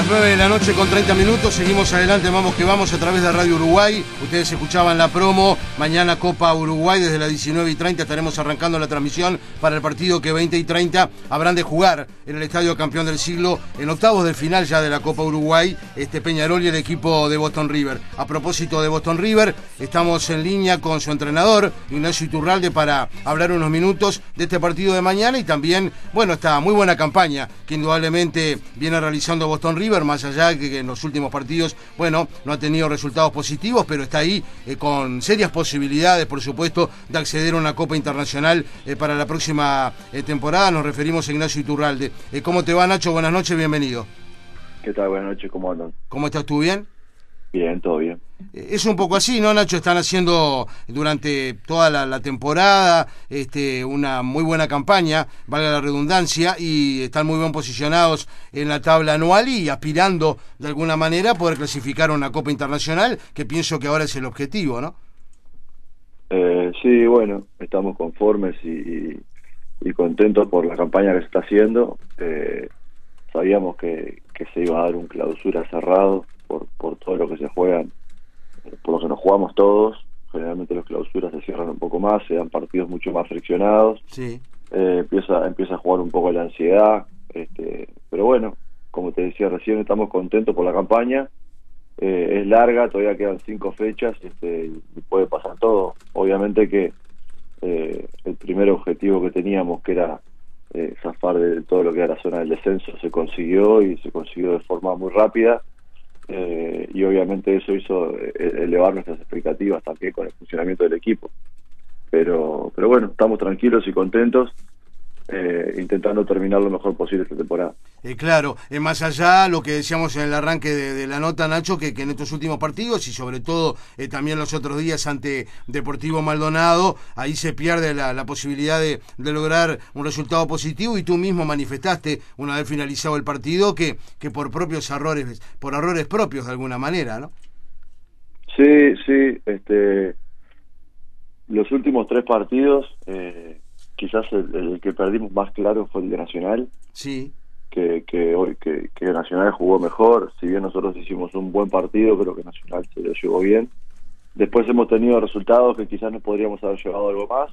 Las 9 de la noche con 30 minutos, seguimos adelante, vamos que vamos a través de Radio Uruguay. Ustedes escuchaban la promo, mañana Copa Uruguay desde las 19 y 30 estaremos arrancando la transmisión para el partido que 20 y 30 habrán de jugar en el Estadio Campeón del Siglo en octavos del final ya de la Copa Uruguay, este Peñarol y el equipo de Boston River. A propósito de Boston River, estamos en línea con su entrenador, Ignacio Iturralde, para hablar unos minutos de este partido de mañana y también, bueno, esta muy buena campaña que indudablemente viene realizando Boston River, más allá de que en los últimos partidos, bueno, no ha tenido resultados positivos, pero está ahí eh, con serias posibilidades, por supuesto, de acceder a una Copa Internacional eh, para la próxima eh, temporada. Nos referimos a Ignacio Iturralde. ¿Cómo te va, Nacho? Buenas noches, bienvenido. ¿Qué tal? Buenas noches, ¿cómo andan? ¿Cómo estás tú? ¿Bien? Bien, todo bien. Es un poco así, ¿no, Nacho? Están haciendo durante toda la, temporada este, una muy buena campaña, valga la redundancia, y están muy bien posicionados en la tabla anual y aspirando de alguna manera a poder clasificar a una Copa Internacional, que pienso que ahora es el objetivo, ¿no? Eh, sí, bueno, estamos conformes y, contentos por la campaña que se está haciendo. Eh, sabíamos que, que se iba a dar un clausura cerrado por, por todo lo que se juegan por lo que nos jugamos todos. Generalmente los clausuras se cierran un poco más, se dan partidos mucho más friccionados. Sí. Eh, empieza, empieza a jugar un poco la ansiedad. Este, pero bueno, como te decía recién, estamos contentos por la campaña. Eh, es larga, todavía quedan cinco fechas este, y puede pasar todo. Obviamente que eh, el primer objetivo que teníamos, que era zafar de todo lo que era la zona del descenso, se consiguió y se consiguió de forma muy rápida. Y obviamente eso hizo eh, elevar nuestras expectativas también con el funcionamiento del equipo. Pero, pero bueno, estamos tranquilos y contentos eh, intentando terminar lo mejor posible esta temporada. Eh, claro, eh, más allá lo que decíamos en el arranque de, la nota, Nacho, que, en estos últimos partidos y sobre todo también los otros días ante Deportivo Maldonado, ahí se pierde la, posibilidad de, lograr un resultado positivo y tú mismo manifestaste una vez finalizado el partido que, que por propios errores, por errores propios de alguna manera, ¿no? Sí, sí, este, los últimos tres partidos quizás el, que perdimos más claro fue el de Nacional. Sí. Que, que hoy que, Nacional jugó mejor, si bien nosotros hicimos un buen partido, creo que Nacional se lo llevó bien. Después hemos tenido resultados que quizás nos podríamos haber llevado algo más,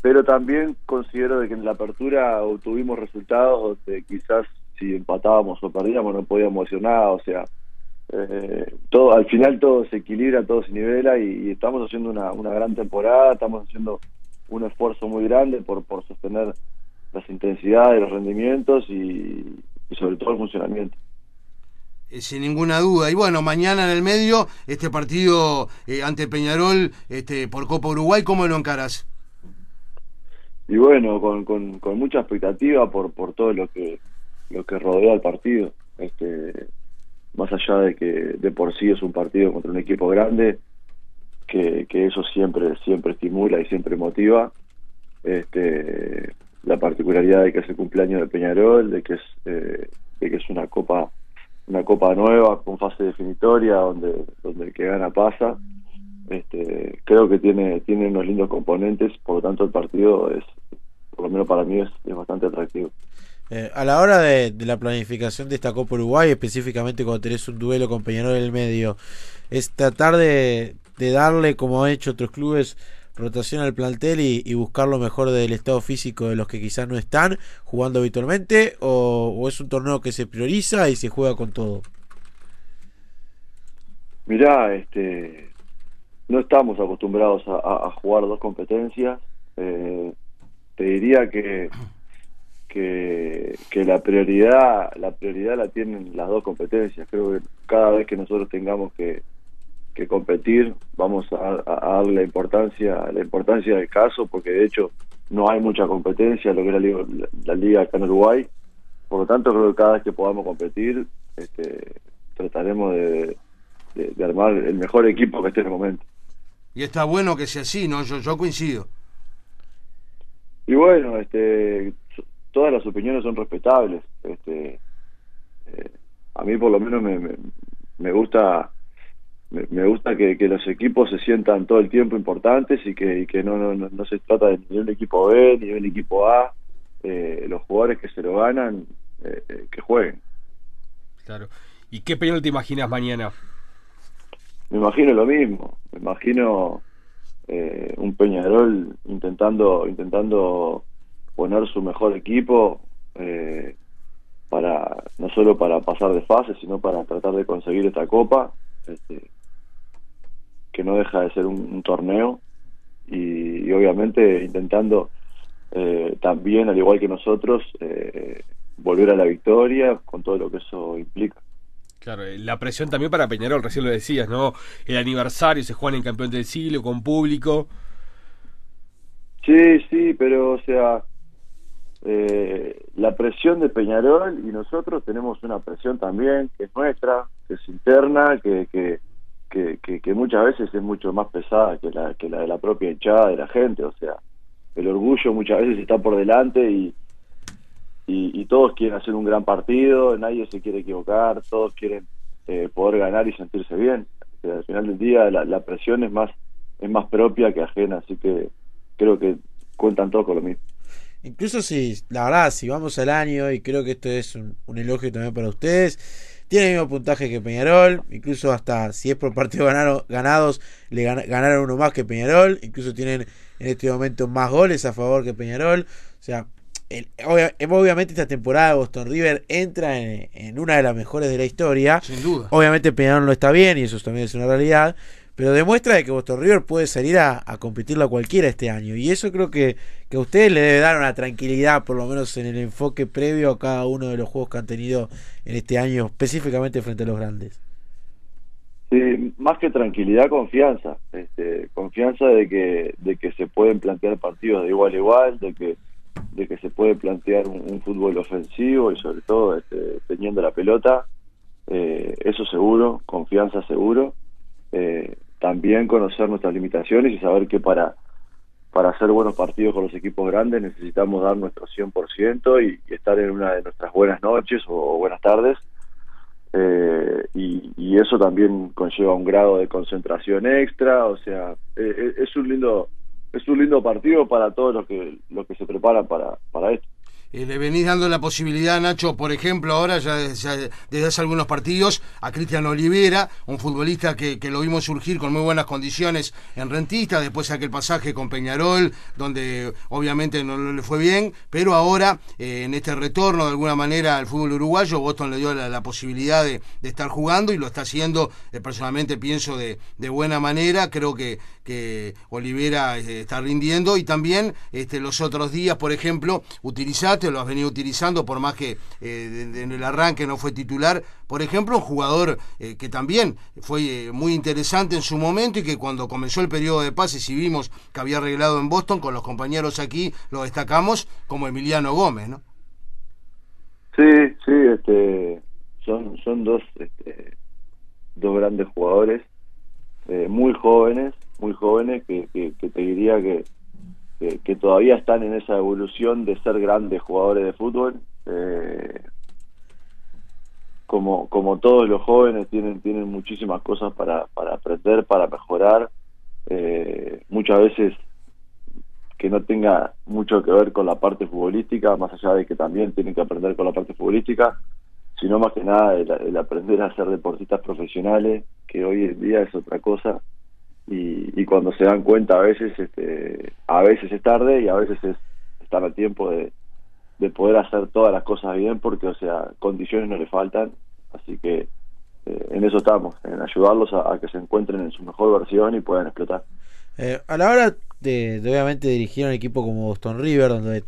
pero también considero de que en la apertura obtuvimos resultados de quizás si empatábamos o perdíamos no podíamos decir nada, o sea, eh, todo al final todo se equilibra, todo se nivela y, y estamos haciendo una, una gran temporada, estamos haciendo un esfuerzo muy grande por, por sostener las intensidades, los rendimientos y, sobre todo el funcionamiento. Eh, sin ninguna duda. Y bueno, mañana en el medio, este partido eh, ante Peñarol este, por Copa Uruguay, ¿cómo lo encaras? Y bueno, con, con, con, mucha expectativa por, por todo lo que, lo que rodea el partido. Este, más allá de que de por sí es un partido contra un equipo grande, que, eso siempre siempre estimula y siempre motiva este la particularidad de que es el cumpleaños de Peñarol de que es eh, de que es una copa una copa nueva con fase definitoria donde donde el que gana pasa. Este creo que tiene tiene unos lindos componentes por lo tanto el partido es por lo menos para mí es, bastante atractivo. Eh, a la hora de, de, la planificación de esta Copa Uruguay, específicamente cuando tenés un duelo con Peñarol en el medio, es tratar de, de darle, como han hecho otros clubes, rotación al plantel y, buscar lo mejor del estado físico de los que quizás no están jugando habitualmente? O, es un torneo que se prioriza y se juega con todo? Mirá, este, no estamos acostumbrados a, jugar dos competencias. Eh, te diría que, que, que la prioridad la prioridad la tienen las dos competencias. Creo que cada vez que nosotros tengamos que, que competir, vamos a, darle la importancia, la importancia del caso, porque de hecho no hay mucha competencia en lo que es la liga, la, liga acá en Uruguay. Por lo tanto, creo que cada vez que podamos competir, este, trataremos de, armar el mejor equipo que esté en el momento. Y está bueno que sea así, ¿no? Yo, yo coincido. Y bueno, este, todas las opiniones son respetables. Este, eh, a mí por lo menos me, me, me gusta me, gusta que, los equipos se sientan todo el tiempo importantes y que, que no, no, no, se trata de ni un equipo B ni de un equipo A. Eh, los jugadores que se lo ganan, eh, eh, que jueguen. Claro. ¿Y qué Peñarol te imaginas mañana? Me imagino lo mismo. Me imagino eh, un Peñarol intentando intentando poner su mejor equipo eh, para no solo para pasar de fase, sino para tratar de conseguir esta copa, este, que no deja de ser un, torneo y, obviamente intentando eh, también, al igual que nosotros, eh, volver a la victoria con todo lo que eso implica. Claro, eh, la presión también para Peñarol, recién lo decías, ¿no? El aniversario, se juega en campeón del siglo, con público. Sí, sí, pero o sea, eh, la presión de Peñarol y nosotros tenemos una presión también que es nuestra, que es interna, que, que, que, muchas veces es mucho más pesada que la, que la de la propia hinchada de la gente, o sea, el orgullo muchas veces está por delante y, y, todos quieren hacer un gran partido, nadie se quiere equivocar, todos quieren eh, poder ganar y sentirse bien. al final del día la, la presión es más es más propia que ajena, así que creo que cuentan todos con lo mismo. Incluso si, la verdad, si vamos al año, y creo que esto es un, elogio también para ustedes, tiene el mismo puntaje que Peñarol, incluso hasta si es por partidos ganados, le ganaron uno más que Peñarol, incluso tienen en este momento más goles a favor que Peñarol. O sea, obviamente esta temporada Boston River entra en, en, una de las mejores de la historia. Sin duda. Obviamente Peñarol no está bien y eso también es una realidad pero demuestra de que Boston River puede salir a, a competirlo a cualquiera este año. Y eso creo que, que a ustedes le debe dar una tranquilidad, por lo menos en el enfoque previo a cada uno de los juegos que han tenido en este año, específicamente frente a los grandes. Sí, más que tranquilidad, confianza. Este, confianza de que, de que se pueden plantear partidos de igual a igual, de que, de que se puede plantear un, fútbol ofensivo y sobre todo este, teniendo la pelota. Eh, eso seguro, confianza seguro. Eh, también conocer nuestras limitaciones y saber que para, para hacer buenos partidos con los equipos grandes necesitamos dar nuestro 100% y, y estar en una de nuestras buenas noches o, buenas tardes. Eh, y, eso también conlleva un grado de concentración extra, o sea, eh, eh, es un lindo es un lindo partido para todos los que los que se preparan para, para esto. Eh, le venís dando la posibilidad, Nacho, por ejemplo, ahora ya, desde hace algunos partidos, a Cristian Olivera, un futbolista que, lo vimos surgir con muy buenas condiciones en Rentista, después aquel pasaje con Peñarol, donde obviamente no le fue bien, pero ahora eh, en este retorno de alguna manera al fútbol uruguayo, Boston le dio la, posibilidad de, estar jugando y lo está haciendo, eh, personalmente pienso, de, buena manera, creo que, Olivera está rindiendo y también este, los otros días, por ejemplo, lo has venido utilizando, por más que eh, en el arranque no fue titular. Por ejemplo, un jugador eh, que también fue eh, muy interesante en su momento y que cuando comenzó el periodo de pases y vimos que había arreglado en Boston, con los compañeros aquí lo destacamos como Emiliano Gómez, ¿no? Sí, sí, este, son, son dos, este, dos grandes jugadores, muy jóvenes, muy jóvenes, que, que te diría que que, todavía están en esa evolución de ser grandes jugadores de fútbol. Eh, como, como todos los jóvenes tienen, tienen muchísimas cosas para, para aprender, para mejorar. Eh, muchas veces que no tenga mucho que ver con la parte futbolística, más allá de que también tienen que aprender con la parte futbolística, sino más que nada el aprender a ser deportistas profesionales, que hoy en día es otra cosa y, cuando se dan cuenta a veces este, a veces es tarde y a veces es estar a tiempo de, de poder hacer todas las cosas bien porque o sea condiciones no le faltan. Así que eh, en eso estamos en ayudarlos a, que se encuentren en su mejor versión y puedan explotar. Eh, a la hora de, obviamente dirigir un equipo como Boston River donde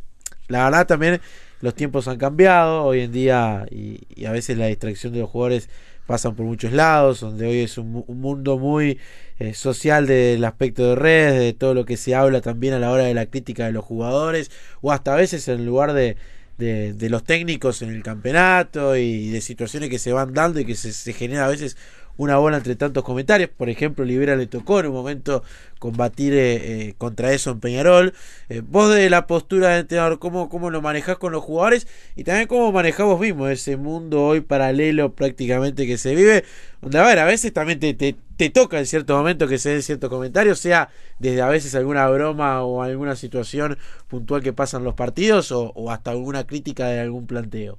la verdad también los tiempos han cambiado hoy en día y, y a veces la distracción de los jugadores pasan por muchos lados, donde hoy es un, mundo muy eh, social del aspecto de redes, de todo lo que se habla también a la hora de la crítica de los jugadores, o hasta a veces en lugar de, de, los técnicos en el campeonato y de situaciones que se van dando y que se, se genera a veces una bola entre tantos comentarios. Por ejemplo, Libera le tocó en un momento combatir eh, eh, contra eso en Peñarol. Eh, vos de la postura de entrenador, ¿cómo, ¿cómo lo manejás con los jugadores? Y también cómo manejás vos mismo ese mundo hoy paralelo prácticamente que se vive. Donde, a ver, a veces también te, te, toca en cierto momento que se den ciertos comentarios, sea desde a veces alguna broma o alguna situación puntual que pasan los partidos o, o hasta alguna crítica de algún planteo.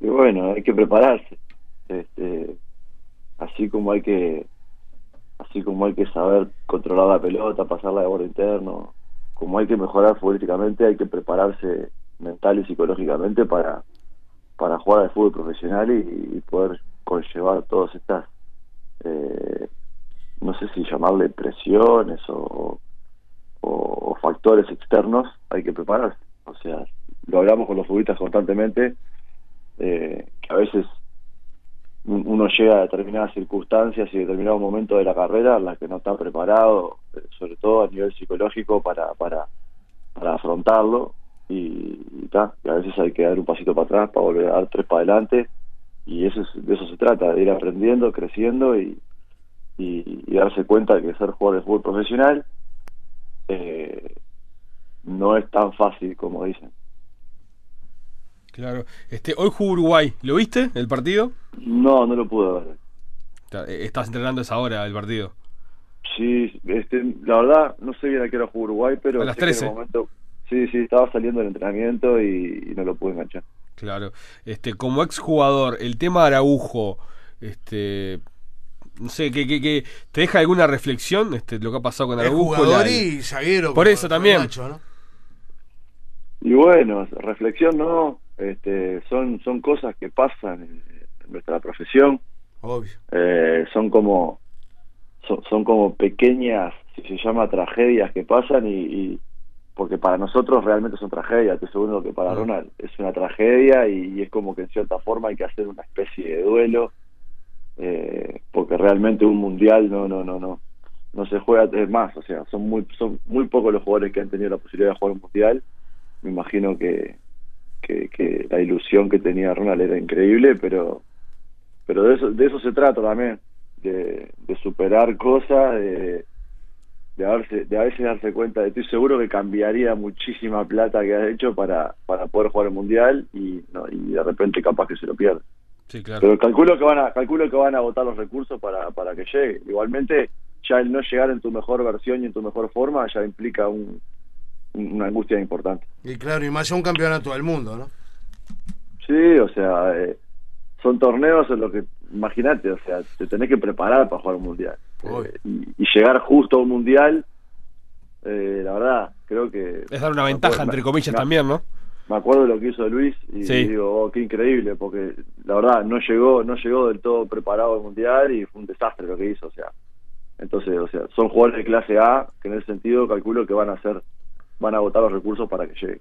bueno, hay que prepararse. Este, así como hay que así como hay que saber controlar la pelota, pasarla de borde interno, como hay que mejorar futbolísticamente, hay que prepararse mental y psicológicamente para, para jugar al fútbol profesional y, poder conllevar todas estas, eh, no sé si llamarle presiones o, o, factores externos, hay que prepararse. O sea, lo hablamos con los futbolistas constantemente, eh, a veces uno llega a determinadas circunstancias y determinados momentos de la carrera en las que no está preparado, eh, sobre todo a nivel psicológico, para, para, para afrontarlo y, y, a veces hay que dar un pasito para atrás para volver a dar tres para adelante y eso de eso se trata, de ir aprendiendo, creciendo y, y, darse cuenta de que ser jugador de fútbol profesional eh, no es tan fácil como dicen. Claro. Este, hoy jugó Uruguay. ¿Lo viste el partido? No, no lo pude ver. Eh, ¿Estás entrenando esa hora el partido? Sí, este, la verdad no sé bien a qué hora jugó Uruguay, pero a las 13. momento, sí, sí, estaba saliendo del entrenamiento y, no lo pude enganchar. Claro. Este, como exjugador, el tema Araujo, este, no sé, que, que, te deja alguna reflexión este, lo que ha pasado con Araujo. jugador y zaguero. Por eso también. Y bueno, reflexión no, este, son, son cosas que pasan en, nuestra profesión. Obvio. Eh, son como son, como pequeñas, si se llama tragedias que pasan y, porque para nosotros realmente son tragedias, estoy seguro que para Ronald es una tragedia y, es como que en cierta forma hay que hacer una especie de duelo eh, porque realmente un mundial no no no no no se juega es más, o sea, son muy son muy pocos los jugadores que han tenido la posibilidad de jugar un mundial. Me imagino que que, la ilusión que tenía Ronald era increíble, pero pero de eso, de eso se trata también, de, superar cosas, de, de, darse, de a veces darse cuenta, estoy seguro que cambiaría muchísima plata que has hecho para, para poder jugar el Mundial y, no, y de repente capaz que se lo pierde. Sí, claro. Pero calculo que van a calculo que van a agotar los recursos para, para que llegue. Igualmente, ya el no llegar en tu mejor versión y en tu mejor forma ya implica un, una angustia importante. Y claro, y más un campeonato del mundo, ¿no? Sí, o sea, eh, son torneos en los que, imagínate, o sea, te tenés que preparar para jugar un mundial. Eh, y, llegar justo a un mundial, eh, la verdad, creo que... Es dar una ventaja, entre comillas, también, ¿no? Me acuerdo de lo que hizo Luis y digo, oh, qué increíble, porque la verdad no llegó no llegó del todo preparado al mundial y fue un desastre lo que hizo, o sea. Entonces, o sea, son jugadores de clase A que en ese sentido calculo que van a ser van a agotar los recursos para que llegue.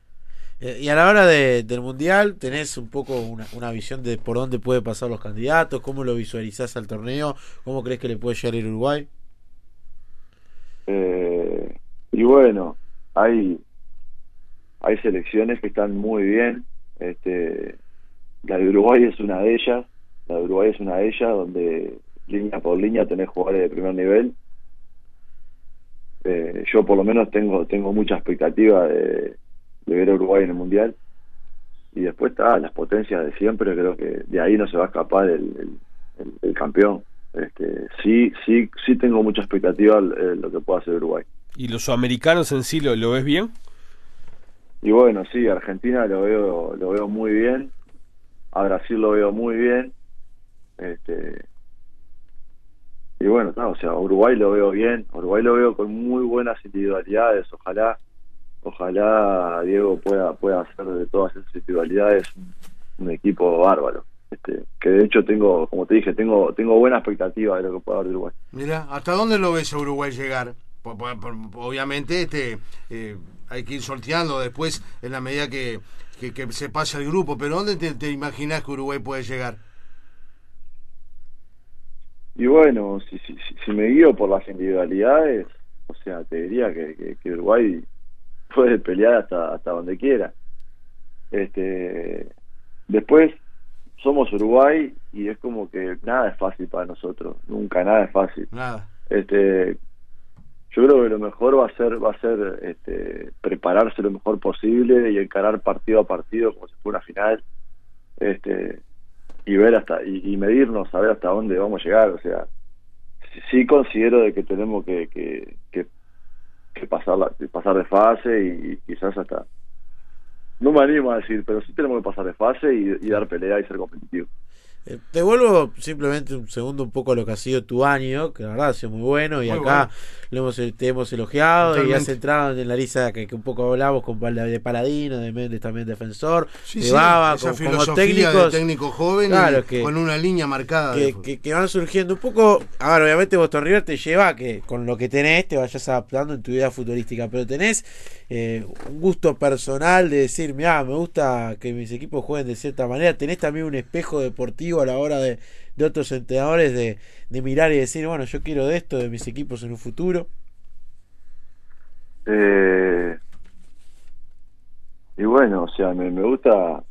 Eh, y a la hora del Mundial, ¿tenés un poco una, visión de por dónde puede pasar los candidatos? ¿Cómo lo visualizás al torneo? ¿Cómo crees que le puede llegar a Uruguay? Eh, y bueno, hay, hay selecciones que están muy bien. Este, la de Uruguay es una de ellas. La de Uruguay es una de ellas donde línea por línea tenés jugadores de primer nivel eh, yo por lo menos tengo tengo mucha expectativa de, ver a Uruguay en el Mundial. Y después está las potencias de siempre, creo que de ahí no se va a escapar el, el, campeón. Este, sí, sí, sí tengo mucha expectativa de lo que pueda hacer Uruguay. ¿Y los sudamericanos en sí lo, lo ves bien? Y bueno, sí, Argentina lo veo lo veo muy bien, a Brasil lo veo muy bien, este, y bueno, o sea, Uruguay lo veo bien, Uruguay lo veo con muy buenas individualidades, ojalá ojalá Diego pueda pueda hacer de todas esas individualidades un, equipo bárbaro. Este, que de hecho tengo, como te dije, tengo tengo buena expectativa de lo que pueda dar Uruguay. Mira, ¿hasta dónde lo ves Uruguay llegar? obviamente este eh, hay que ir sorteando después en la medida que, que, se pase el grupo, pero ¿dónde te, te imaginas que Uruguay puede llegar? Y bueno, si, si, si me guío por las individualidades, o sea, te diría que, que, Uruguay puede pelear hasta, hasta donde quiera. Este, después somos Uruguay y es como que nada es fácil para nosotros, nunca nada es fácil. Nada. Este, yo creo que lo mejor va a ser va a ser este, prepararse lo mejor posible y encarar partido a partido como si fuera una final. Este, y ver hasta y, medirnos, saber hasta dónde vamos a llegar. O sea, sí, considero de que tenemos que, que, que, pasar, pasar de fase y, quizás hasta no me animo a decir, pero sí tenemos que pasar de fase y, y dar pelea y ser competitivos. Eh, te vuelvo simplemente un segundo un poco a lo que ha sido tu año, que la verdad ha sido muy bueno y acá Lo hemos, te hemos elogiado y has entrado en la lista que, un poco hablamos con de Paladino, de Méndez también defensor, de Baba, con, como técnicos, de técnico joven con una línea marcada. Que, que, van surgiendo un poco, a ver, obviamente Boston River te lleva que con lo que tenés te vayas adaptando en tu vida futbolística, pero tenés eh, un gusto personal de decir, mira, me gusta que mis equipos jueguen de cierta manera, tenés también un espejo deportivo a la hora de, otros entrenadores de, mirar y decir, bueno, yo quiero de esto, de mis equipos en un futuro? Eh, y bueno, o sea, me, gusta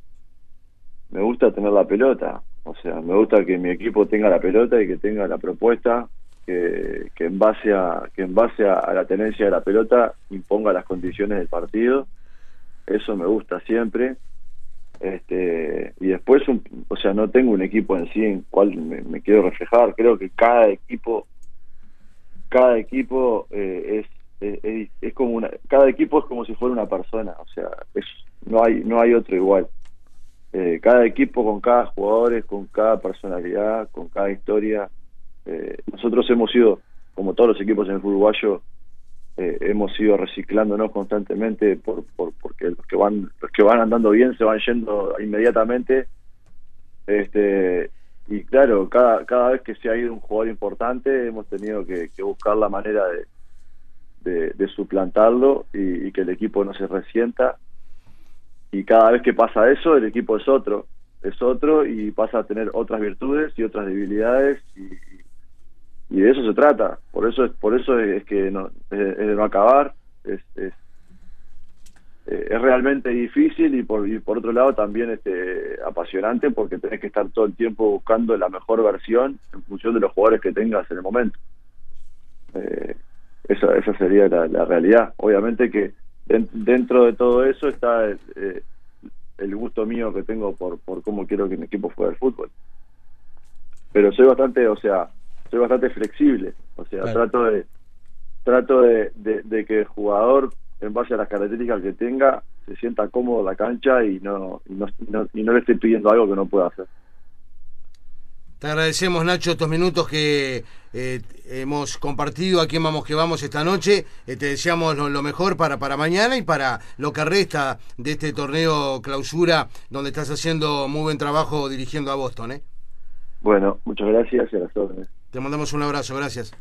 me gusta tener la pelota, o sea, me gusta que mi equipo tenga la pelota y que tenga la propuesta que, que en base a que en base a, la tenencia de la pelota imponga las condiciones del partido. Eso me gusta siempre este, y después, o sea, no tengo un equipo en sí en cual me, quiero reflejar. Creo que cada equipo, cada equipo eh, es, es, como una, cada equipo es como si fuera una persona. O sea, es, no hay, no hay otro igual. Eh, cada equipo con cada jugador, con cada personalidad, con cada historia. Eh, nosotros hemos sido, como todos los equipos en el uruguayo, eh, hemos ido reciclándonos constantemente por, por, porque los que van los que van andando bien se van yendo inmediatamente. Este y claro cada cada vez que se ha ido un jugador importante hemos tenido que, buscar la manera de, de, suplantarlo y, que el equipo no se resienta. Y cada vez que pasa eso el equipo es otro es otro y pasa a tener otras virtudes y otras debilidades y, y de eso se trata. Por eso es por eso es que no, es, no acabar es, es, eh, es realmente difícil y por, y por otro lado también este apasionante porque tenés que estar todo el tiempo buscando la mejor versión en función de los jugadores que tengas en el momento. Eh, esa, esa sería la, realidad. Obviamente que dentro de todo eso está eh, el gusto mío que tengo por, por cómo quiero que mi equipo juegue el fútbol. Pero soy bastante o sea soy bastante flexible, o sea, trato de trato de, de, que el jugador, en base a las características que tenga, se sienta cómodo en la cancha y no, y no, y no le esté pidiendo algo que no pueda hacer. Te agradecemos, Nacho, estos minutos que eh, hemos compartido aquí en Vamos que Vamos esta noche. Eh, te deseamos lo, mejor para, para mañana y para lo que resta de este torneo clausura, donde estás haciendo muy buen trabajo dirigiendo a Boston. ¿eh? Bueno, muchas gracias y a las órdenes. Te mandamos un abrazo, gracias.